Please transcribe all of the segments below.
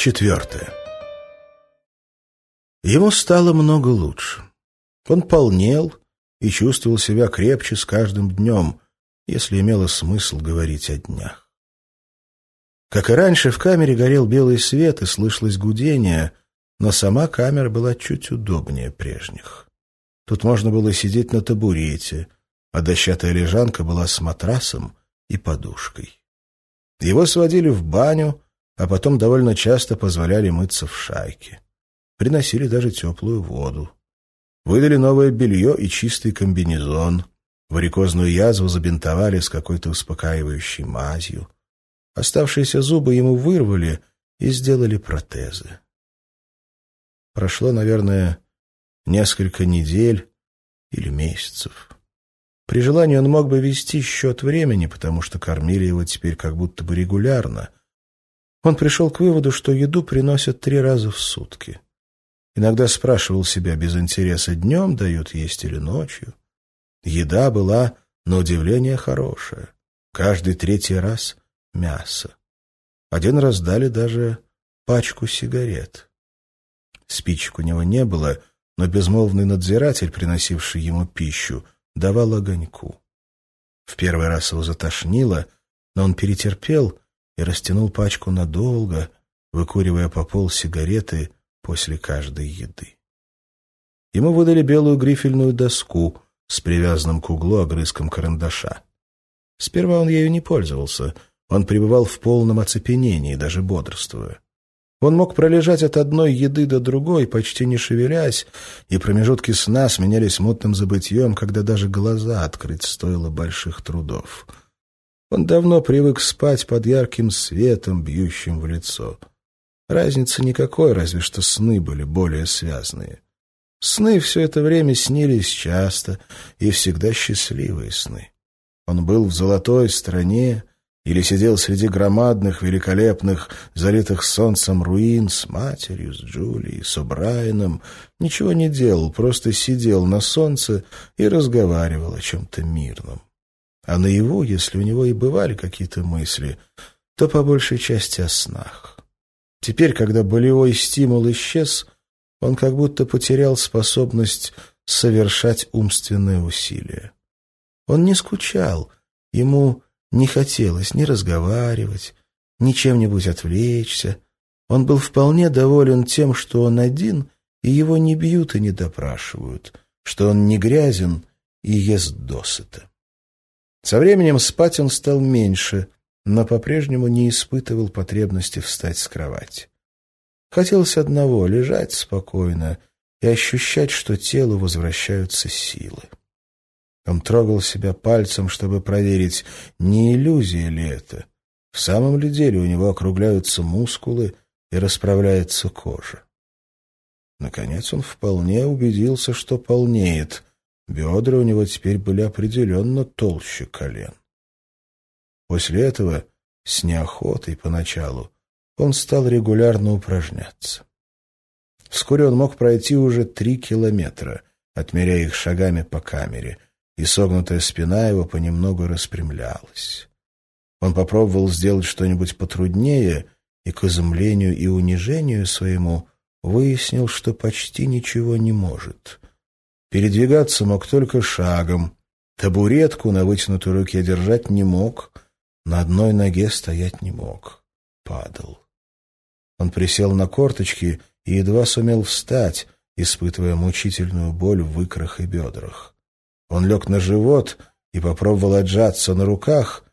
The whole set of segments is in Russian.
Четвертое. Ему стало много лучше. Он полнел и чувствовал себя крепче с каждым днем, если имело смысл говорить о днях. Как и раньше, в камере горел белый свет и слышалось гудение, но сама камера была чуть удобнее прежних. Тут можно было сидеть на табурете, а дощатая лежанка была с матрасом и подушкой. Его сводили в баню, а потом довольно часто позволяли мыться в шайке. Приносили даже теплую воду. Выдали новое белье и чистый комбинезон. Варикозную язву забинтовали с какой-то успокаивающей мазью. Оставшиеся зубы ему вырвали и сделали протезы. Прошло, наверное, несколько недель или месяцев. При желании он мог бы вести счет времени, потому что кормили его теперь как будто бы регулярно — он пришел к выводу, что еду приносят три раза в сутки. Иногда спрашивал себя без интереса, днем дают есть или ночью. Еда была, на удивление, хорошая. Каждый третий раз — мясо. Один раз дали даже пачку сигарет. Спичек у него не было, но безмолвный надзиратель, приносивший ему пищу, давал огоньку. В первый раз его затошнило, но он перетерпел и растянул пачку надолго, выкуривая по пол сигареты после каждой еды. Ему выдали белую грифельную доску с привязанным к углу огрызком карандаша. Сперва он ею не пользовался, он пребывал в полном оцепенении, даже бодрствуя. Он мог пролежать от одной еды до другой, почти не шевелясь, и промежутки сна сменялись мутным забытьем, когда даже глаза открыть стоило больших трудов — он давно привык спать под ярким светом, бьющим в лицо. Разницы никакой, разве что сны были более связанные. Сны все это время снились часто, и всегда счастливые сны. Он был в золотой стране или сидел среди громадных, великолепных, залитых солнцем руин с матерью, с Джулией, с О'Брайеном. Ничего не делал, просто сидел на солнце и разговаривал о чем-то мирном. А наяву, если у него и бывали какие-то мысли, то по большей части о снах. Теперь, когда болевой стимул исчез, он как будто потерял способность совершать умственное усилие. Он не скучал, ему не хотелось ни разговаривать, ни чем-нибудь отвлечься. Он был вполне доволен тем, что он один, и его не бьют и не допрашивают, что он не грязен и ест досыта. Со временем спать он стал меньше, но по-прежнему не испытывал потребности встать с кровати. Хотелось одного — лежать спокойно и ощущать, что телу возвращаются силы. Он трогал себя пальцем, чтобы проверить, не иллюзия ли это. В самом ли деле у него округляются мускулы и расправляется кожа. Наконец он вполне убедился, что полнеет — Бедра у него теперь были определенно толще колен. После этого, с неохотой поначалу, он стал регулярно упражняться. Вскоре он мог пройти уже три километра, отмеряя их шагами по камере, и согнутая спина его понемногу распрямлялась. Он попробовал сделать что-нибудь потруднее, и к изумлению и унижению своему выяснил, что почти ничего не может — Передвигаться мог только шагом. Табуретку на вытянутой руке держать не мог. На одной ноге стоять не мог. Падал. Он присел на корточки и едва сумел встать, испытывая мучительную боль в икрах и бедрах. Он лег на живот и попробовал отжаться на руках.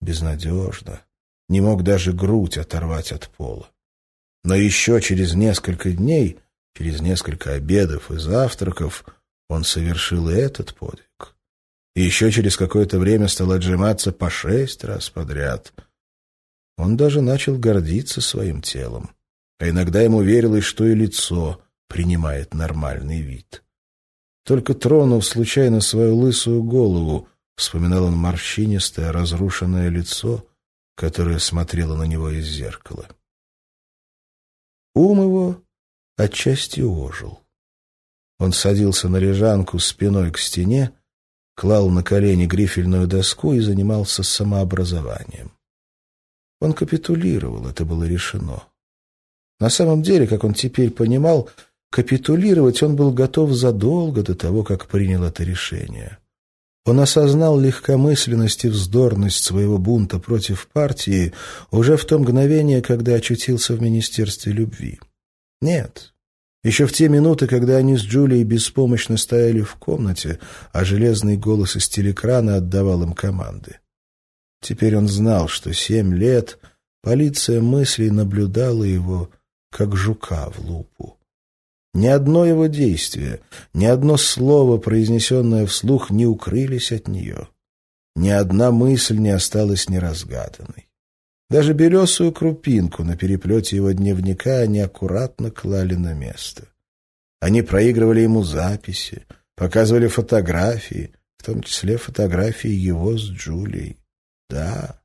Безнадежно. Не мог даже грудь оторвать от пола. Но еще через несколько дней, через несколько обедов и завтраков, он совершил и этот подвиг. И еще через какое-то время стал отжиматься по шесть раз подряд. Он даже начал гордиться своим телом. А иногда ему верилось, что и лицо принимает нормальный вид. Только тронув случайно свою лысую голову, вспоминал он морщинистое, разрушенное лицо, которое смотрело на него из зеркала. Ум его отчасти ожил. Он садился на лежанку спиной к стене, клал на колени грифельную доску и занимался самообразованием. Он капитулировал, это было решено. На самом деле, как он теперь понимал, капитулировать он был готов задолго до того, как принял это решение. Он осознал легкомысленность и вздорность своего бунта против партии уже в то мгновение, когда очутился в Министерстве любви. Нет, еще в те минуты, когда они с Джулией беспомощно стояли в комнате, а железный голос из телекрана отдавал им команды. Теперь он знал, что семь лет полиция мыслей наблюдала его, как жука в лупу. Ни одно его действие, ни одно слово, произнесенное вслух, не укрылись от нее. Ни одна мысль не осталась неразгаданной. Даже белесую крупинку на переплете его дневника они аккуратно клали на место. Они проигрывали ему записи, показывали фотографии, в том числе фотографии его с Джулией. Да,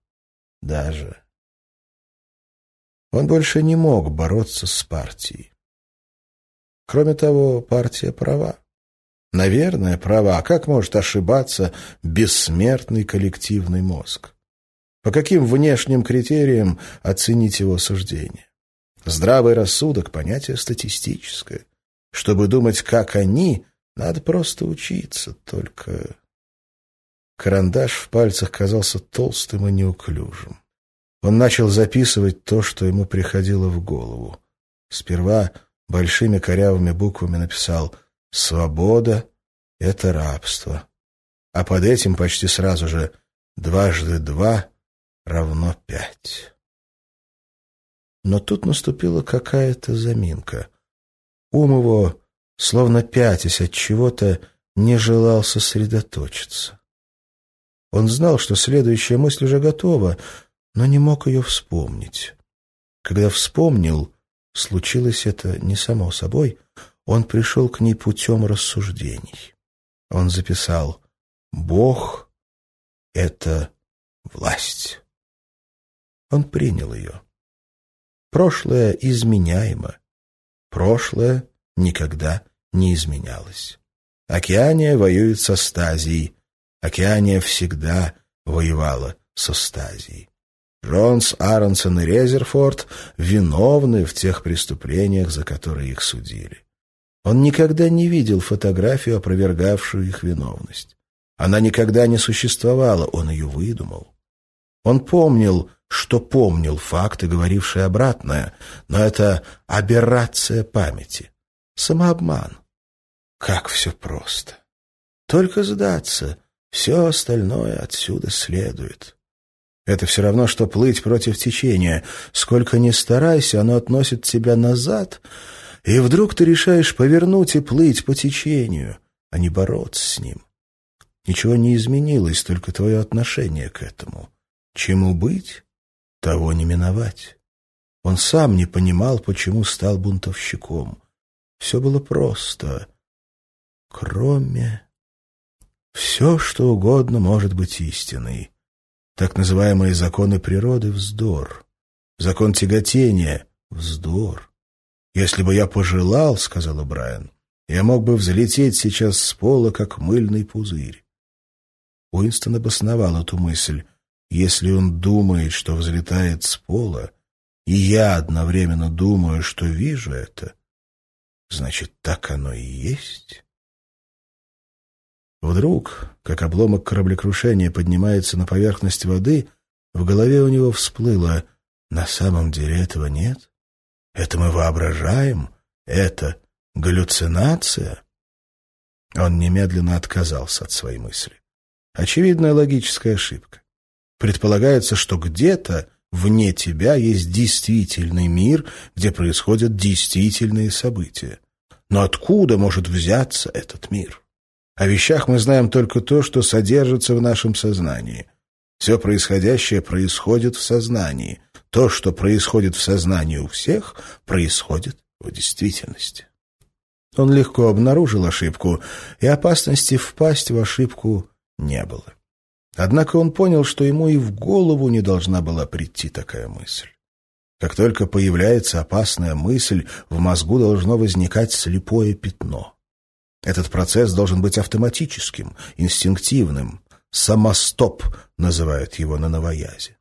даже. Он больше не мог бороться с партией. Кроме того, партия права. Наверное, права. А как может ошибаться бессмертный коллективный мозг? По каким внешним критериям оценить его суждение? Здравый рассудок — понятие статистическое. Чтобы думать, как они, надо просто учиться, только... Карандаш в пальцах казался толстым и неуклюжим. Он начал записывать то, что ему приходило в голову. Сперва большими корявыми буквами написал «Свобода — это рабство». А под этим почти сразу же «дважды два равно пять». Но тут наступила какая-то заминка. Ум его, словно пятясь от чего-то, не желал сосредоточиться. Он знал, что следующая мысль уже готова, но не мог ее вспомнить. Когда вспомнил, Случилось это не само собой, он пришел к ней путем рассуждений. Он записал «Бог — это власть». Он принял ее. Прошлое изменяемо. Прошлое никогда не изменялось. Океания воюет со Стазией. Океания всегда воевала со Стазией. Джонс, Аронсон и Резерфорд виновны в тех преступлениях, за которые их судили. Он никогда не видел фотографию, опровергавшую их виновность. Она никогда не существовала, он ее выдумал. Он помнил, что помнил факты, говорившие обратное, но это аберрация памяти, самообман. Как все просто. Только сдаться, все остальное отсюда следует. Это все равно, что плыть против течения. Сколько ни старайся, оно относит тебя назад, и вдруг ты решаешь повернуть и плыть по течению, а не бороться с ним. Ничего не изменилось, только твое отношение к этому. Чему быть, того не миновать. Он сам не понимал, почему стал бунтовщиком. Все было просто. Кроме... Все, что угодно может быть истиной. Так называемые законы природы — вздор. Закон тяготения — вздор. «Если бы я пожелал, — сказал Брайан, — я мог бы взлететь сейчас с пола, как мыльный пузырь». Уинстон обосновал эту мысль. Если он думает, что взлетает с пола, и я одновременно думаю, что вижу это, значит, так оно и есть. Вдруг, как обломок кораблекрушения поднимается на поверхность воды, в голове у него всплыло «На самом деле этого нет? Это мы воображаем? Это галлюцинация?» Он немедленно отказался от своей мысли. Очевидная логическая ошибка. Предполагается, что где-то вне тебя есть действительный мир, где происходят действительные события. Но откуда может взяться этот мир? О вещах мы знаем только то, что содержится в нашем сознании. Все происходящее происходит в сознании. То, что происходит в сознании у всех, происходит в действительности. Он легко обнаружил ошибку, и опасности впасть в ошибку не было. Однако он понял, что ему и в голову не должна была прийти такая мысль. Как только появляется опасная мысль, в мозгу должно возникать слепое пятно. Этот процесс должен быть автоматическим, инстинктивным. «Самостоп» называют его на новоязе.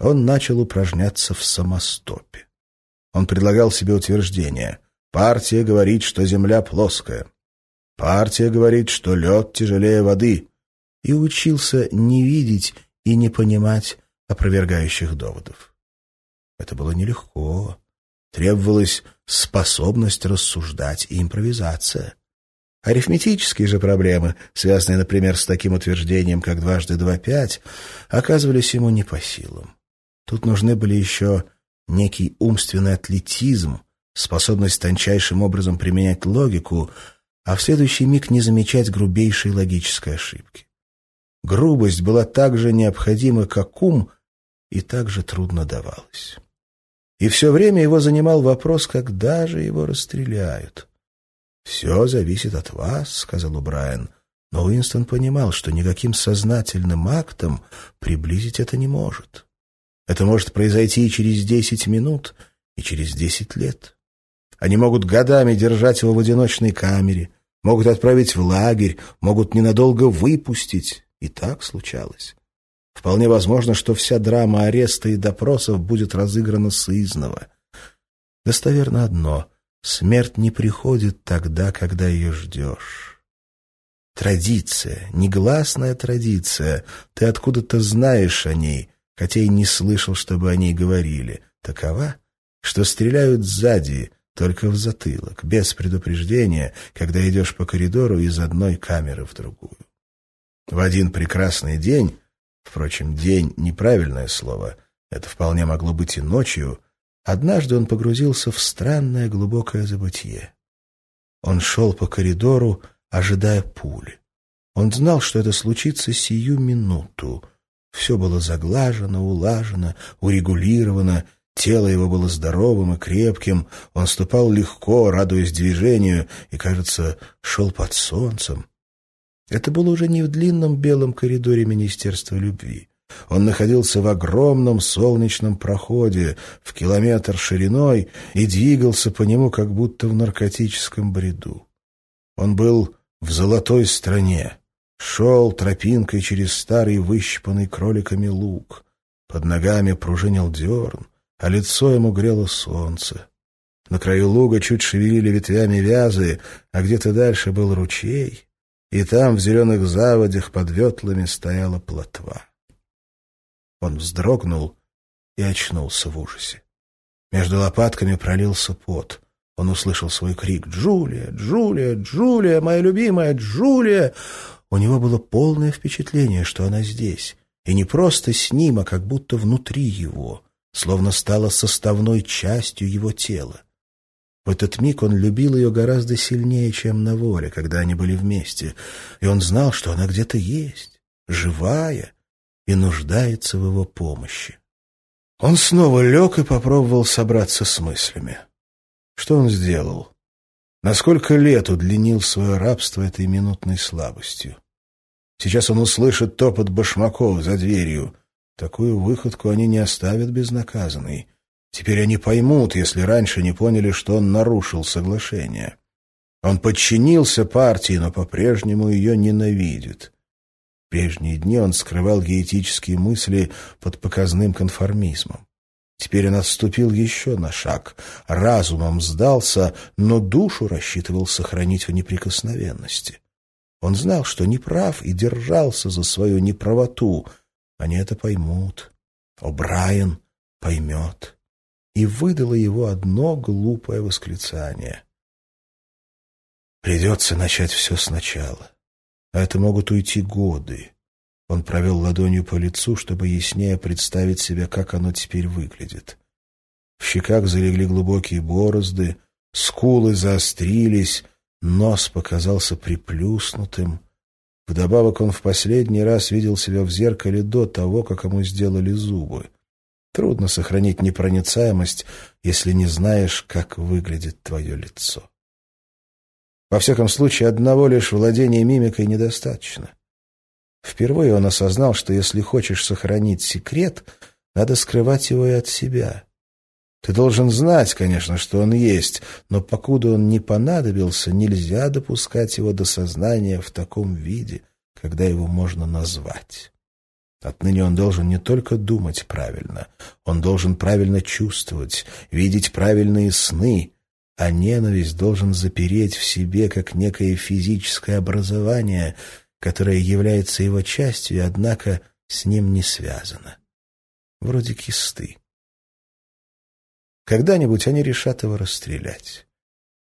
Он начал упражняться в самостопе. Он предлагал себе утверждение. Партия говорит, что Земля плоская. Партия говорит, что лед тяжелее воды. И учился не видеть и не понимать опровергающих доводов. Это было нелегко. Требовалась способность рассуждать и импровизация. Арифметические же проблемы, связанные, например, с таким утверждением, как дважды два пять, оказывались ему не по силам. Тут нужны были еще некий умственный атлетизм, способность тончайшим образом применять логику, а в следующий миг не замечать грубейшей логической ошибки. Грубость была так же необходима, как ум, и так же трудно давалась. И все время его занимал вопрос, когда же его расстреляют. «Все зависит от вас», — сказал Убрайан. Но Уинстон понимал, что никаким сознательным актом приблизить это не может. Это может произойти и через десять минут, и через десять лет. Они могут годами держать его в одиночной камере, могут отправить в лагерь, могут ненадолго выпустить. И так случалось. Вполне возможно, что вся драма ареста и допросов будет разыграна сызнова. Достоверно одно — смерть не приходит тогда, когда ее ждешь. Традиция, негласная традиция, ты откуда-то знаешь о ней, хотя и не слышал, чтобы о ней говорили, такова, что стреляют сзади, только в затылок, без предупреждения, когда идешь по коридору из одной камеры в другую. В один прекрасный день Впрочем, день — неправильное слово. Это вполне могло быть и ночью. Однажды он погрузился в странное глубокое забытье. Он шел по коридору, ожидая пули. Он знал, что это случится сию минуту. Все было заглажено, улажено, урегулировано, тело его было здоровым и крепким, он ступал легко, радуясь движению, и, кажется, шел под солнцем. Это было уже не в длинном белом коридоре Министерства любви. Он находился в огромном солнечном проходе, в километр шириной, и двигался по нему, как будто в наркотическом бреду. Он был в золотой стране, шел тропинкой через старый выщипанный кроликами луг. Под ногами пружинил дерн, а лицо ему грело солнце. На краю луга чуть шевелили ветвями вязы, а где-то дальше был ручей — и там в зеленых заводях под ветлами стояла плотва. Он вздрогнул и очнулся в ужасе. Между лопатками пролился пот. Он услышал свой крик «Джулия! Джулия! Джулия! Моя любимая Джулия!» У него было полное впечатление, что она здесь. И не просто с ним, а как будто внутри его, словно стала составной частью его тела. Этот миг он любил ее гораздо сильнее, чем на воле, когда они были вместе, и он знал, что она где-то есть, живая, и нуждается в его помощи. Он снова лег и попробовал собраться с мыслями. Что он сделал? Насколько лет удлинил свое рабство этой минутной слабостью? Сейчас он услышит топот башмаков за дверью. Такую выходку они не оставят безнаказанной. Теперь они поймут, если раньше не поняли, что он нарушил соглашение. Он подчинился партии, но по-прежнему ее ненавидит. В прежние дни он скрывал геетические мысли под показным конформизмом. Теперь он отступил еще на шаг, разумом сдался, но душу рассчитывал сохранить в неприкосновенности. Он знал, что неправ и держался за свою неправоту. Они это поймут. О'Брайен поймет и выдало его одно глупое восклицание. «Придется начать все сначала. А это могут уйти годы». Он провел ладонью по лицу, чтобы яснее представить себе, как оно теперь выглядит. В щеках залегли глубокие борозды, скулы заострились, нос показался приплюснутым. Вдобавок он в последний раз видел себя в зеркале до того, как ему сделали зубы. Трудно сохранить непроницаемость, если не знаешь, как выглядит твое лицо. Во всяком случае, одного лишь владения мимикой недостаточно. Впервые он осознал, что если хочешь сохранить секрет, надо скрывать его и от себя. Ты должен знать, конечно, что он есть, но покуда он не понадобился, нельзя допускать его до сознания в таком виде, когда его можно назвать. Отныне он должен не только думать правильно, он должен правильно чувствовать, видеть правильные сны, а ненависть должен запереть в себе как некое физическое образование, которое является его частью, однако с ним не связано. Вроде кисты. Когда-нибудь они решат его расстрелять.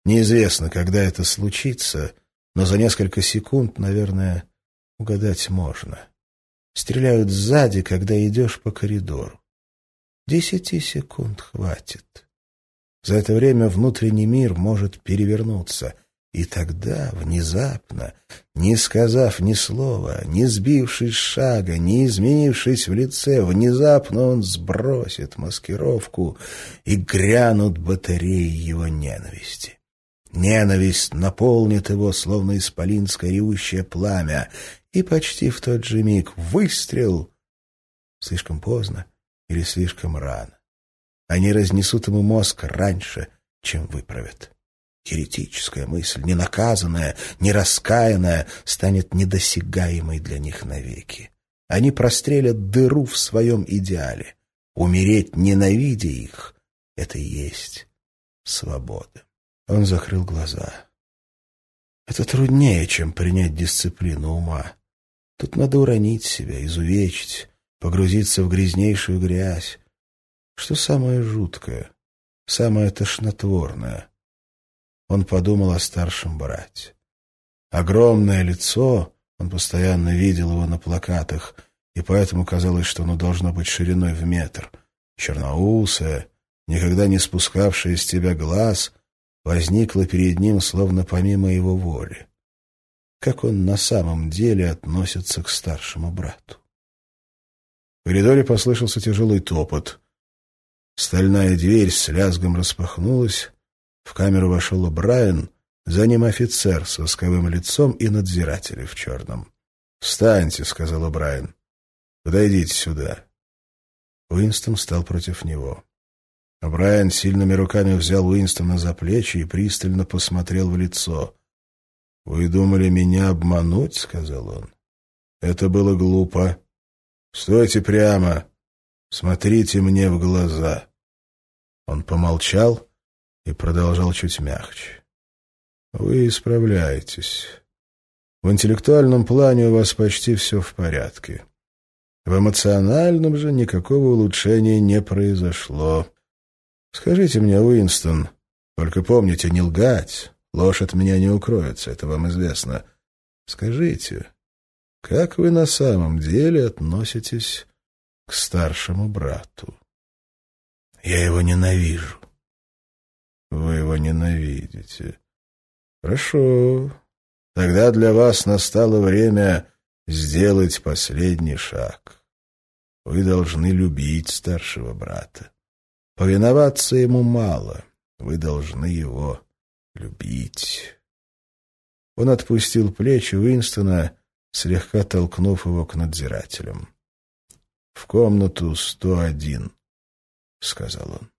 Неизвестно, когда это случится, но за несколько секунд, наверное, угадать можно. Стреляют сзади, когда идешь по коридору. Десяти секунд хватит. За это время внутренний мир может перевернуться. И тогда, внезапно, не сказав ни слова, не сбившись шага, не изменившись в лице, внезапно он сбросит маскировку и грянут батареи его ненависти. Ненависть наполнит его, словно исполинское ревущее пламя, и почти в тот же миг выстрел. Слишком поздно или слишком рано. Они разнесут ему мозг раньше, чем выправят. Еретическая мысль, не наказанная, не раскаянная, станет недосягаемой для них навеки. Они прострелят дыру в своем идеале. Умереть, ненавидя их, — это и есть свобода. Он закрыл глаза. Это труднее, чем принять дисциплину ума. Тут надо уронить себя, изувечить, погрузиться в грязнейшую грязь. Что самое жуткое, самое тошнотворное? Он подумал о старшем брате. Огромное лицо, он постоянно видел его на плакатах, и поэтому казалось, что оно должно быть шириной в метр. Черноусое, никогда не спускавшее с тебя глаз — возникла перед ним словно помимо его воли. Как он на самом деле относится к старшему брату? В коридоре послышался тяжелый топот. Стальная дверь с лязгом распахнулась. В камеру вошел Брайан, за ним офицер с восковым лицом и надзиратели в черном. «Встаньте», — сказал Брайан. «Подойдите сюда». Уинстон встал против него. Брайан сильными руками взял Уинстона за плечи и пристально посмотрел в лицо. «Вы думали меня обмануть?» — сказал он. «Это было глупо. Стойте прямо. Смотрите мне в глаза». Он помолчал и продолжал чуть мягче. «Вы исправляетесь. В интеллектуальном плане у вас почти все в порядке. В эмоциональном же никакого улучшения не произошло». Скажите мне, Уинстон, только помните, не лгать. Ложь от меня не укроется, это вам известно. Скажите, как вы на самом деле относитесь к старшему брату? Я его ненавижу. Вы его ненавидите. Хорошо. Тогда для вас настало время сделать последний шаг. Вы должны любить старшего брата. Повиноваться ему мало. Вы должны его любить. Он отпустил плечи Уинстона, слегка толкнув его к надзирателям. — В комнату сто один, — сказал он.